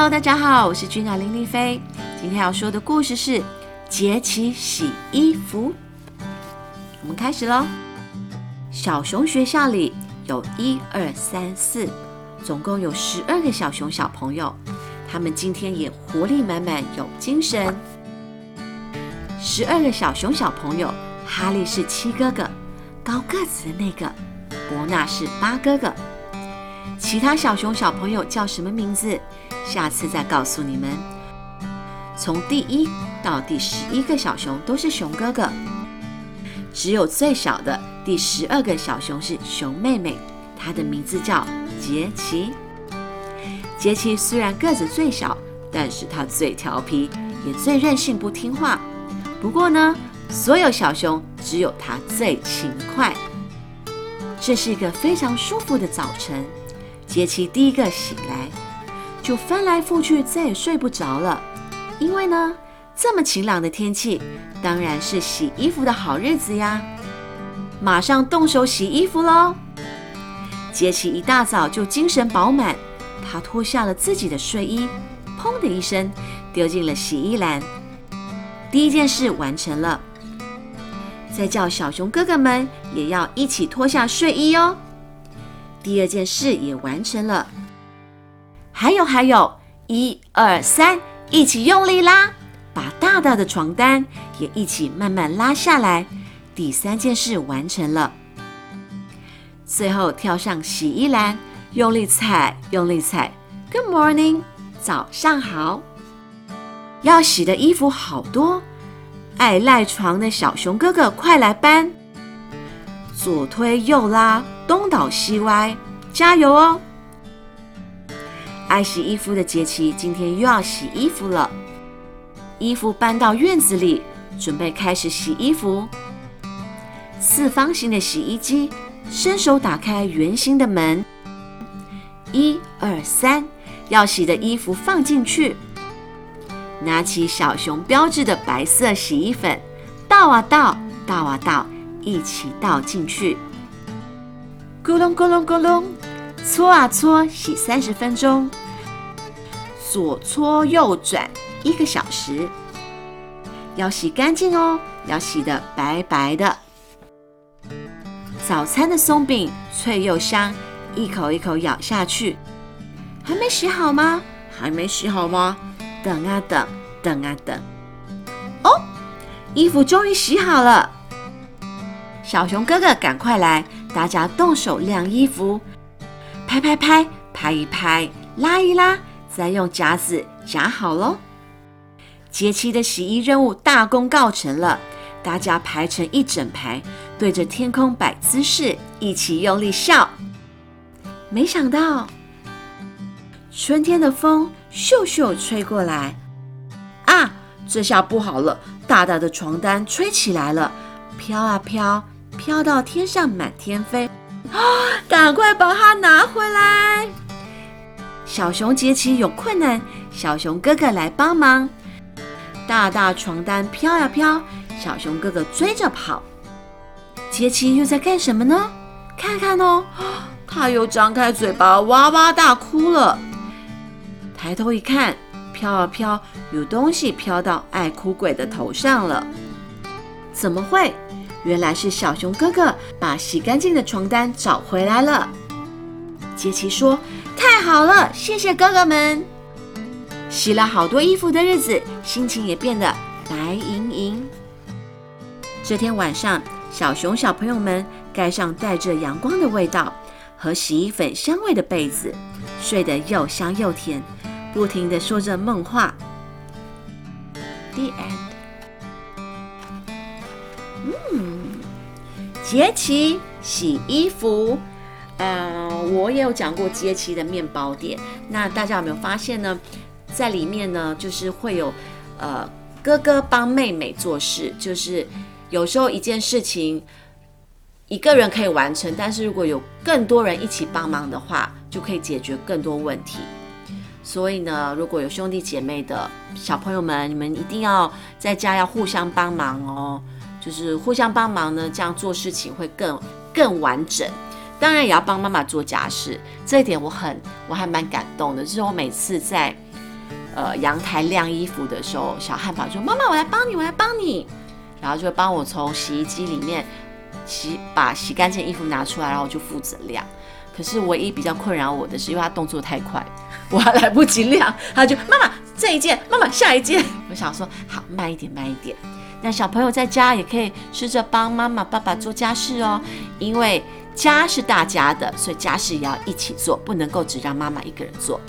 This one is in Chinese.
Hello，大家好，我是君雅林丽菲。今天要说的故事是杰奇洗衣服。我们开始喽。小熊学校里有一二三四，总共有十二个小熊小朋友，他们今天也活力满满，有精神。十二个小熊小朋友，哈利是七哥哥，高个子的那个；伯纳是八哥哥。其他小熊小朋友叫什么名字？下次再告诉你们。从第一到第十一个小熊都是熊哥哥，只有最小的第十二个小熊是熊妹妹，她的名字叫杰奇。杰奇虽然个子最小，但是她最调皮，也最任性不听话。不过呢，所有小熊只有她最勤快。这是一个非常舒服的早晨。杰奇第一个醒来，就翻来覆去，再也睡不着了。因为呢，这么晴朗的天气，当然是洗衣服的好日子呀！马上动手洗衣服喽！杰奇一大早就精神饱满，他脱下了自己的睡衣，砰的一声丢进了洗衣篮。第一件事完成了，再叫小熊哥哥们也要一起脱下睡衣哦。第二件事也完成了，还有还有，一二三，一起用力拉，把大大的床单也一起慢慢拉下来。第三件事完成了，最后跳上洗衣篮，用力踩，用力踩。Good morning，早上好。要洗的衣服好多，爱赖床的小熊哥哥，快来搬！左推右拉。东倒西歪，加油哦！爱洗衣服的杰奇今天又要洗衣服了。衣服搬到院子里，准备开始洗衣服。四方形的洗衣机，伸手打开圆形的门。一二三，要洗的衣服放进去。拿起小熊标志的白色洗衣粉，倒啊倒，倒啊倒，一起倒进去。咕隆咕隆咕隆，搓啊搓，洗三十分钟，左搓右转一个小时，要洗干净哦，要洗的白白的。早餐的松饼脆又香，一口一口咬下去。还没洗好吗？还没洗好吗？等啊等，等啊等。哦，衣服终于洗好了。小熊哥哥，赶快来！大家动手晾衣服，拍拍拍，拍一拍，拉一拉，再用夹子夹好喽。节气的洗衣任务大功告成了，大家排成一整排，对着天空摆姿势，一起用力笑。没想到，春天的风咻咻吹过来，啊，这下不好了，大大的床单吹起来了，飘啊飘。飘到天上满天飞，啊！赶快把它拿回来！小熊杰奇有困难，小熊哥哥来帮忙。大大床单飘呀飘，小熊哥哥追着跑。杰奇又在干什么呢？看看哦，他又张开嘴巴哇哇大哭了。抬头一看，飘啊飘，有东西飘到爱哭鬼的头上了。怎么会？原来是小熊哥哥把洗干净的床单找回来了。杰奇说：“太好了，谢谢哥哥们！洗了好多衣服的日子，心情也变得白莹莹。”这天晚上，小熊小朋友们盖上带着阳光的味道和洗衣粉香味的被子，睡得又香又甜，不停的说着梦话。The end。嗯，杰奇洗衣服，呃，我也有讲过杰奇的面包店。那大家有没有发现呢？在里面呢，就是会有呃哥哥帮妹妹做事，就是有时候一件事情一个人可以完成，但是如果有更多人一起帮忙的话，就可以解决更多问题。所以呢，如果有兄弟姐妹的小朋友们，你们一定要在家要互相帮忙哦。就是互相帮忙呢，这样做事情会更更完整。当然也要帮妈妈做家事，这一点我很我还蛮感动的。就是我每次在呃阳台晾衣服的时候，小汉堡说：“妈妈，我来帮你，我来帮你。”然后就帮我从洗衣机里面洗把洗干净衣服拿出来，然后就负责晾。可是唯一比较困扰我的是，因为他动作太快，我还来不及晾，他就妈妈这一件，妈妈下一件。我想说好慢一点，慢一点。那小朋友在家也可以试着帮妈妈、爸爸做家事哦，因为家是大家的，所以家事也要一起做，不能够只让妈妈一个人做。